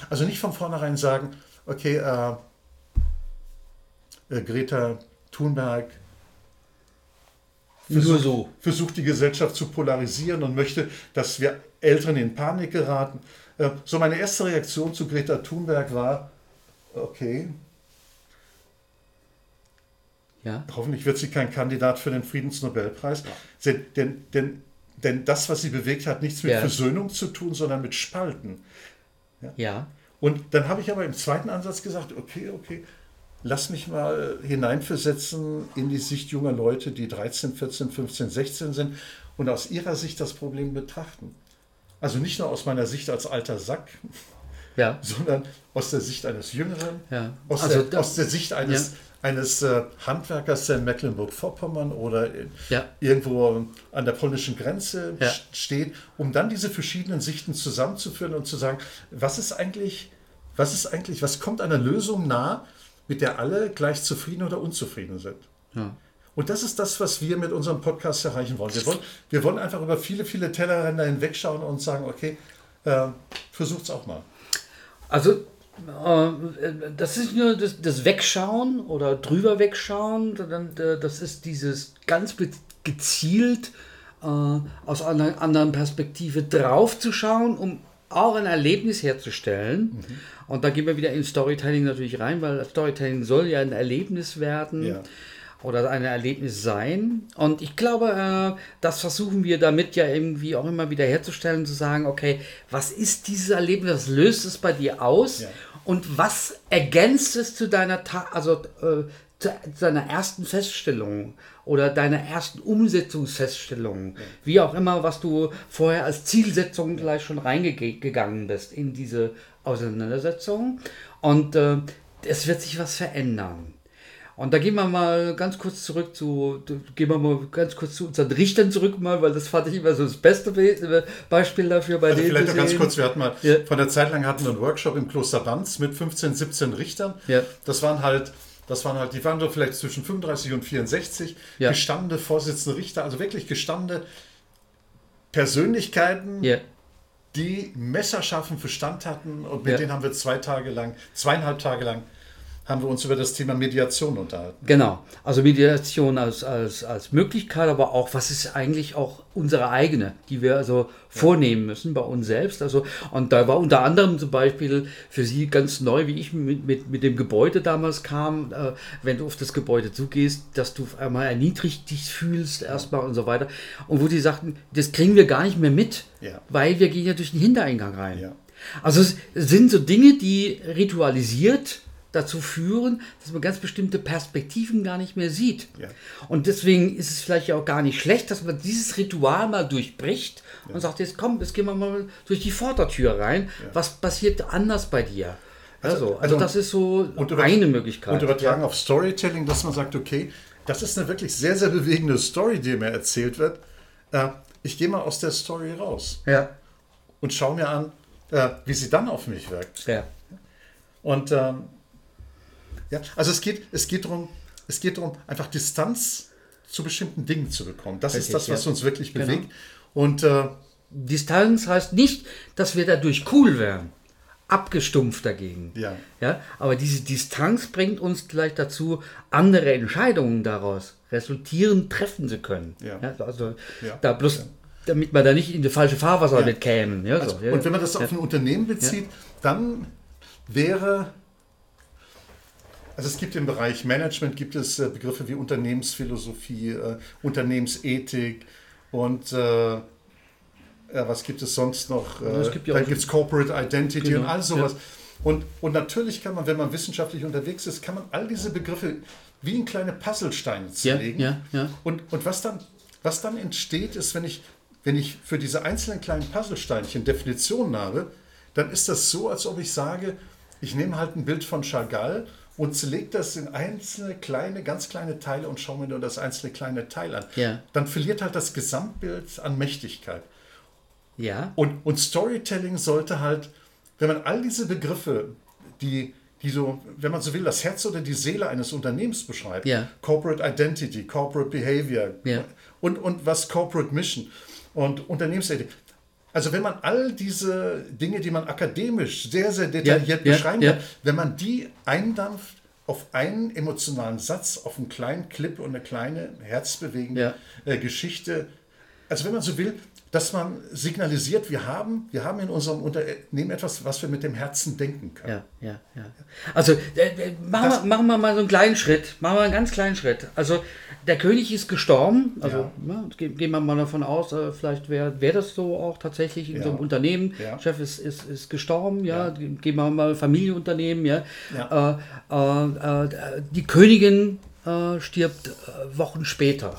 Also nicht von vornherein sagen, okay, äh, äh, Greta Thunberg versucht, so. versucht die Gesellschaft zu polarisieren und möchte, dass wir Älteren in Panik geraten. Äh, so meine erste Reaktion zu Greta Thunberg war, okay, ja. hoffentlich wird sie kein Kandidat für den Friedensnobelpreis, ja. denn, denn, denn das, was sie bewegt hat, nichts mit ja. Versöhnung zu tun, sondern mit Spalten. Ja. ja. Und dann habe ich aber im zweiten Ansatz gesagt, okay, okay, lass mich mal hineinversetzen in die Sicht junger Leute, die 13, 14, 15, 16 sind und aus ihrer Sicht das Problem betrachten. Also nicht nur aus meiner Sicht als alter Sack, ja. sondern aus der Sicht eines Jüngeren, ja. aus, also der, aus der Sicht eines, ja. eines äh, Handwerkers, der in Mecklenburg-Vorpommern oder ja. irgendwo an der polnischen Grenze steht, um dann diese verschiedenen Sichten zusammenzuführen und zu sagen, was ist eigentlich, was ist eigentlich, was kommt einer Lösung nah, mit der alle gleich zufrieden oder unzufrieden sind. Ja. Und das ist das, was wir mit unserem Podcast erreichen wollen. Wir wollen, wir wollen einfach über viele, viele Tellerränder hinwegschauen und sagen, okay, äh, versucht es auch mal. Also äh, das ist nur das, das, Wegschauen oder drüber wegschauen, äh, das ist dieses ganz gezielt äh, aus einer anderen Perspektive drauf zu schauen, um auch ein Erlebnis herzustellen. Mhm. Und da gehen wir wieder in Storytelling natürlich rein, weil Storytelling soll ja ein Erlebnis werden. Ja. Oder ein Erlebnis sein. Und ich glaube, äh, das versuchen wir damit ja irgendwie auch immer wieder herzustellen, zu sagen, okay, was ist dieses Erlebnis, was löst es bei dir aus? Ja. Und was ergänzt es zu deiner, Ta also äh, zu deiner ersten Feststellung oder deiner ersten Umsetzungsfeststellung, ja. wie auch immer, was du vorher als Zielsetzung gleich schon reingegangen bist in diese Auseinandersetzung. Und äh, es wird sich was verändern. Und da gehen wir mal ganz kurz zurück zu, gehen wir mal ganz kurz zu unseren Richtern zurück mal, weil das fand ich immer so das beste Beispiel dafür bei also. Vielleicht noch ganz kurz, wir hatten mal, ja. von der Zeit lang hatten wir einen Workshop im Kloster Banz mit 15, 17 Richtern. Ja. Das waren halt das waren halt, die waren so vielleicht zwischen 35 und 64, ja. gestandene Vorsitzende Richter, also wirklich gestandene Persönlichkeiten, ja. die messerscharfen Verstand hatten und mit ja. denen haben wir zwei Tage lang, zweieinhalb Tage lang haben wir uns über das Thema Mediation unterhalten. Genau, also Mediation als, als, als Möglichkeit, aber auch, was ist eigentlich auch unsere eigene, die wir also vornehmen müssen bei uns selbst. Also, und da war unter anderem zum Beispiel für Sie ganz neu, wie ich mit, mit, mit dem Gebäude damals kam, äh, wenn du auf das Gebäude zugehst, dass du einmal erniedrigt dich fühlst erstmal und so weiter. Und wo die sagten, das kriegen wir gar nicht mehr mit, Ja. weil wir gehen ja durch den Hintereingang rein. Ja. Also es sind so Dinge, die ritualisiert dazu führen, dass man ganz bestimmte Perspektiven gar nicht mehr sieht. Ja. Und deswegen ist es vielleicht auch gar nicht schlecht, dass man dieses Ritual mal durchbricht und sagt, jetzt komm, jetzt gehen wir mal durch die Vordertür rein. Was passiert anders bei dir? Also, also, also- das ist so eine Möglichkeit. Und übertragen auf Storytelling, dass man sagt, okay, das ist eine wirklich sehr, sehr bewegende Story, die mir erzählt wird. Äh, ich gehe mal aus der Story raus ja. und schaue mir an, äh, wie sie dann auf mich wirkt. Ja. Und ähm, ja, also es geht, es geht darum, es geht darum, einfach Distanz zu bestimmten Dingen zu bekommen. Das Richtig, ist das, was ja. uns wirklich Genau. bewegt. Und äh, Distanz heißt nicht, dass wir dadurch cool werden. Abgestumpft dagegen. Ja. Ja, aber diese Distanz bringt uns gleich dazu, andere Entscheidungen daraus resultierend treffen zu können. Ja. also Ja. da bloß, damit wir da nicht in die falsche Fahrwasser Ja. mit kämen. Ja, Also, so, ja. Und wenn man das auf ein Unternehmen bezieht, dann wäre, also es gibt im Bereich Management gibt es äh, Begriffe wie Unternehmensphilosophie, äh, Unternehmensethik und äh, ja, was gibt es sonst noch? Es gibt ja dann gibt es Corporate Identity Genau, und all sowas. Und, und natürlich kann man, wenn man wissenschaftlich unterwegs ist, kann man all diese Begriffe wie in kleine Puzzlesteine ja, zerlegen. ja, ja. Und, und was, dann, was dann entsteht, ist, wenn ich, wenn ich für diese einzelnen kleinen Puzzlesteinchen Definitionen habe, dann ist das so, als ob ich sage, ich nehme halt ein Bild von Chagall und zerlege das in einzelne kleine, ganz kleine Teile und schaue mir nur das einzelne kleine Teil an. Ja. Dann verliert halt das Gesamtbild an Mächtigkeit. ja. Und, und Storytelling sollte halt, wenn man all diese Begriffe, die, die so, wenn man so will, das Herz oder die Seele eines Unternehmens beschreibt, Ja. Corporate Identity, Corporate Behavior Ja. und, und was Corporate Mission und Unternehmensethik. Also wenn man all diese Dinge, die man akademisch sehr, sehr detailliert Ja, ja, beschreiben ja. kann, wenn man die eindampft auf einen emotionalen Satz, auf einen kleinen Clip und eine kleine herzbewegende Ja. äh, Geschichte, also wenn man so will, dass man signalisiert, wir haben, wir haben in unserem Unternehmen etwas, was wir mit dem Herzen denken können. Ja, ja, ja. Also äh, äh, machen, wir, machen wir mal so einen kleinen Schritt. Machen wir einen ganz kleinen Schritt. Also der König ist gestorben. Also Ja. ne, ge- gehen wir mal davon aus, äh, vielleicht wäre wär das so auch tatsächlich in so einem Ja. Unternehmen. Ja. Chef ist, ist, ist gestorben, ja. Ja. Ge- Gehen wir mal Familienunternehmen, ja. Ja. Äh, äh, äh, die Königin äh, stirbt äh, Wochen später.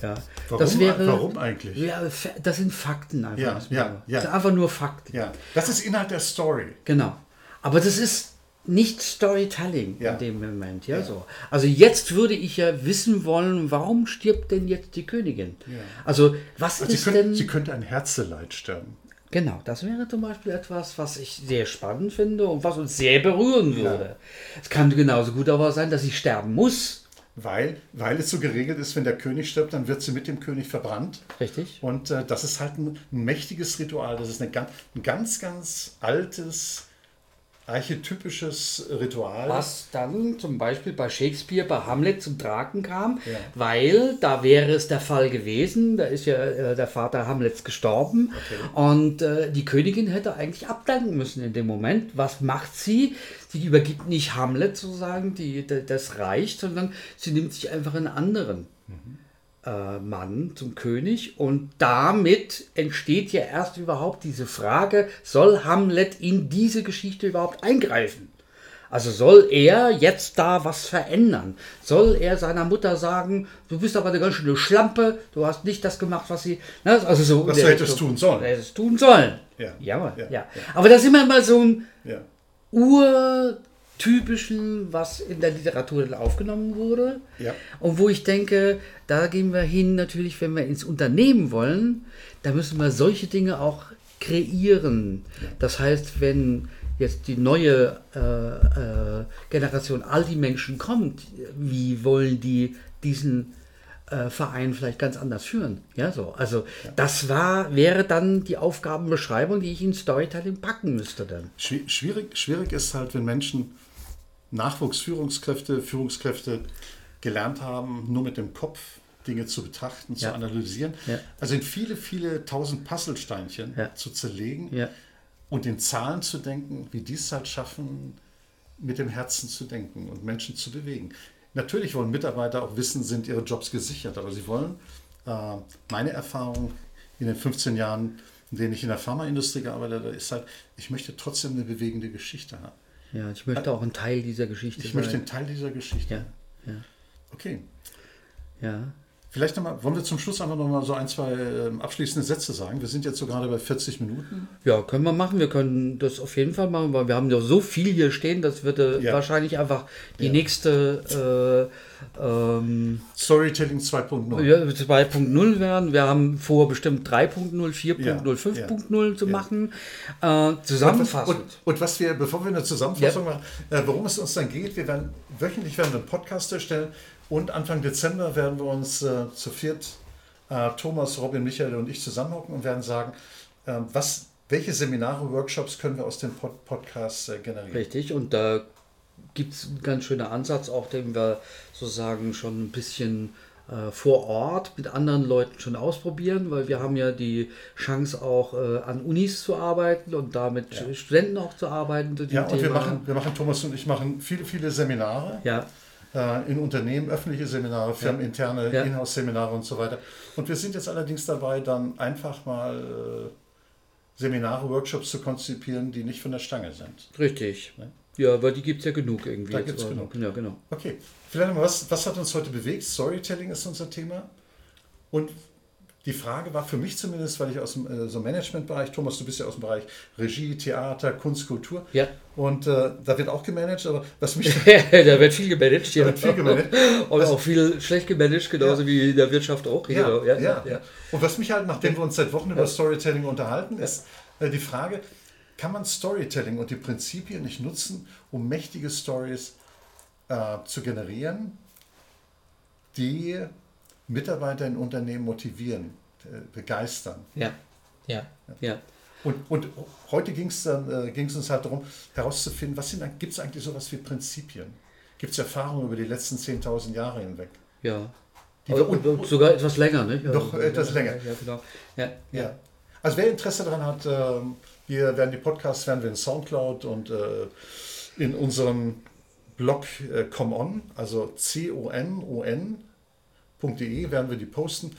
Ja. Warum, das wäre, warum eigentlich? Ja, das sind Fakten einfach. Ja, ja, ja. Das sind einfach nur Fakten. Ja, das ist Inhalt der Story. Genau. Aber das ist nicht Storytelling Ja. in dem Moment. Ja, Ja. So. Also jetzt würde ich ja wissen wollen, warum stirbt denn jetzt die Königin? Also was Also ist sie, könnte, denn... sie könnte ein Herzeleid sterben. Genau, das wäre zum Beispiel etwas, was ich sehr spannend finde und was uns sehr berühren würde. Es kann genauso gut aber sein, dass sie sterben muss. Weil, weil es so geregelt ist, wenn der König stirbt, dann wird sie mit dem König verbrannt. Richtig? Und äh, das ist halt ein, ein mächtiges Ritual. Das ist eine, ein ganz, ganz altes, archetypisches Ritual. Was dann zum Beispiel bei Shakespeare, bei Hamlet zum Tragen kam, Ja. weil da wäre es der Fall gewesen, da ist ja äh, der Vater Hamlets gestorben und äh, die Königin hätte eigentlich abdanken müssen in dem Moment. Was macht sie? Sie übergibt nicht Hamlet sozusagen die, das Reich, sondern sie nimmt sich einfach einen anderen äh, Mann zum König und damit entsteht ja erst überhaupt diese Frage, soll Hamlet in diese Geschichte überhaupt eingreifen? Also soll er jetzt da was verändern? Soll er seiner Mutter sagen, du bist aber eine ganz schöne Schlampe, du hast nicht das gemacht, was sie... Ne? Also so, Was du hättest tun sollen. Hättest tun sollen. Ja. Ja, Ja. ja. Aber das ist immer mal so ein Ja. Urtypischen, was in der Literatur dann aufgenommen wurde. Ja. Und wo ich denke, da gehen wir hin, natürlich, wenn wir ins Unternehmen wollen, da müssen wir solche Dinge auch kreieren. Das heißt, wenn jetzt die neue äh, äh, Generation, all die Menschen kommt, wie wollen die diesen äh, Verein vielleicht ganz anders führen? Ja, so. Also das war, wäre dann die Aufgabenbeschreibung, die ich in Storytelling packen müsste dann. Schwi- Schwierig, schwierig ist halt, wenn Menschen Nachwuchsführungskräfte, Führungskräfte gelernt haben, nur mit dem Kopf Dinge zu betrachten, zu Ja. analysieren. Ja. Also in viele, viele tausend Puzzlesteinchen Ja. zu zerlegen und in Zahlen zu denken, wie die es halt schaffen, mit dem Herzen zu denken und Menschen zu bewegen. Natürlich wollen Mitarbeiter auch wissen, sind ihre Jobs gesichert, aber sie wollen, äh, meine Erfahrung in den 15 Jahren, in denen ich in der Pharmaindustrie gearbeitet habe, ist halt, ich möchte trotzdem eine bewegende Geschichte haben. Ja, ich möchte auch ein Teil dieser Geschichte Ich möchte sein. ein Teil dieser Geschichte. Ja, ja, Okay. ja. Vielleicht nochmal, wollen wir zum Schluss einfach nochmal so ein, zwei ähm, abschließende Sätze sagen? Wir sind jetzt so gerade bei 40 Minuten. Ja, können wir machen. Wir können das auf jeden Fall machen, weil wir haben ja so viel hier stehen, das wird äh, Ja. wahrscheinlich einfach die Ja. nächste äh, ähm, Storytelling 2.0. ja, 2.0 werden. Wir haben vor, bestimmt 3.0, 4.0, Ja, 5.0 zu ja. machen. Äh, zusammenfassend. Und, und was wir, bevor wir eine Zusammenfassung machen, äh, worum es uns dann geht, wir werden wöchentlich werden einen Podcast erstellen und Anfang Dezember werden wir uns äh, zu viert, äh, Thomas, Robin, Michael und ich zusammenhocken und werden sagen, äh, was, welche Seminare, Workshops können wir aus dem Pod Podcast äh, generieren. Richtig, und da gibt es einen ganz schönen Ansatz, auch den wir sozusagen schon ein bisschen äh, vor Ort mit anderen Leuten schon ausprobieren, weil wir haben ja die Chance auch äh, an Unis zu arbeiten und da mit Ja. Studenten auch zu arbeiten Ja, und wir Thema. machen, wir machen, Thomas und ich machen viele, viele Seminare. ja, äh, in Unternehmen, öffentliche Seminare, firmeninterne Ja. Inhouse-Seminare und so weiter. Und wir sind jetzt allerdings dabei, dann einfach mal äh, Seminare, Workshops zu konzipieren, die nicht von der Stange sind. richtig. Ne? Ja, aber die gibt es ja genug irgendwie. Da gibt's auch genug. Ja, genau. Okay, vielleicht nochmal, was, was hat uns heute bewegt? Storytelling ist unser Thema. Und die Frage war für mich zumindest, weil ich aus dem äh, so Managementbereich, Thomas, du bist ja aus dem Bereich Regie, Theater, Kunst, Kultur. Ja. Und äh, da wird auch gemanagt, aber was mich da wird viel gemanagt. Ja. wird viel gemanagt. Und auch viel schlecht gemanagt, genauso Ja. wie in der Wirtschaft auch. Ja, Genau. ja, ja, Und was mich halt, nachdem wir uns seit Wochen über Storytelling unterhalten, ist äh, die Frage, kann man Storytelling und die Prinzipien nicht nutzen, um mächtige Stories äh, zu generieren, die Mitarbeiter in Unternehmen motivieren, äh, begeistern. Ja, ja, ja. Und, und heute ging es äh, ging's uns halt darum, herauszufinden, was sind gibt es eigentlich sowas wie Prinzipien? Gibt es Erfahrungen über die letzten 10.000 Jahre hinweg? Ja. Die und, wir- und sogar etwas länger, ne? Ja, Noch etwas ja, länger. Ja, genau. Ja, Ja. Also wer Interesse daran hat, ähm, wir werden die Podcasts werden wir in Soundcloud und äh, in unserem Blog äh, Come On, also C-O-N-O-N.de werden wir die posten.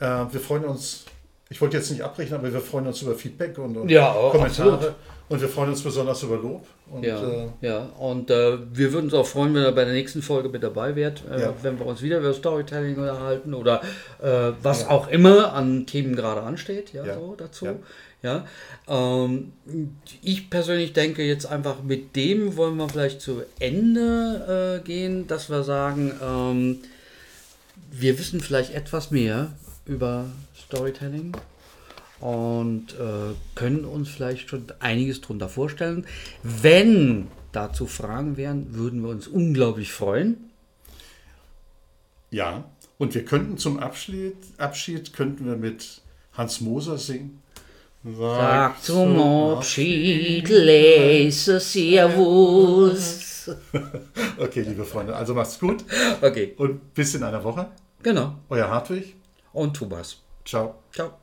Äh, wir freuen uns, ich wollte jetzt nicht abbrechen, aber wir freuen uns über Feedback und, und Ja, Kommentare. absolut. Und wir freuen uns besonders über Lob. Und, ja, äh, ja. Und äh, wir würden uns auch freuen, wenn ihr bei der nächsten Folge mit dabei wärt, äh, Ja. wenn wir uns wieder über Storytelling unterhalten oder äh, was Ja. auch immer an Themen gerade ansteht, ja, Ja. so dazu. Ja. Ja. Ähm, ich persönlich denke jetzt einfach mit dem wollen wir vielleicht zu Ende äh, gehen, dass wir sagen, ähm, wir wissen vielleicht etwas mehr über Storytelling und äh, können uns vielleicht schon einiges darunter vorstellen. Wenn dazu Fragen wären, würden wir uns unglaublich freuen. ja, und wir könnten zum Abschied, Abschied könnten wir mit Hans Moser singen. Sag zum Abschied, lese Servus. Okay, liebe Freunde, also macht's gut Okay, und bis in einer Woche. genau. Euer Hartwig. Und Thomas. Ciao. Ciao.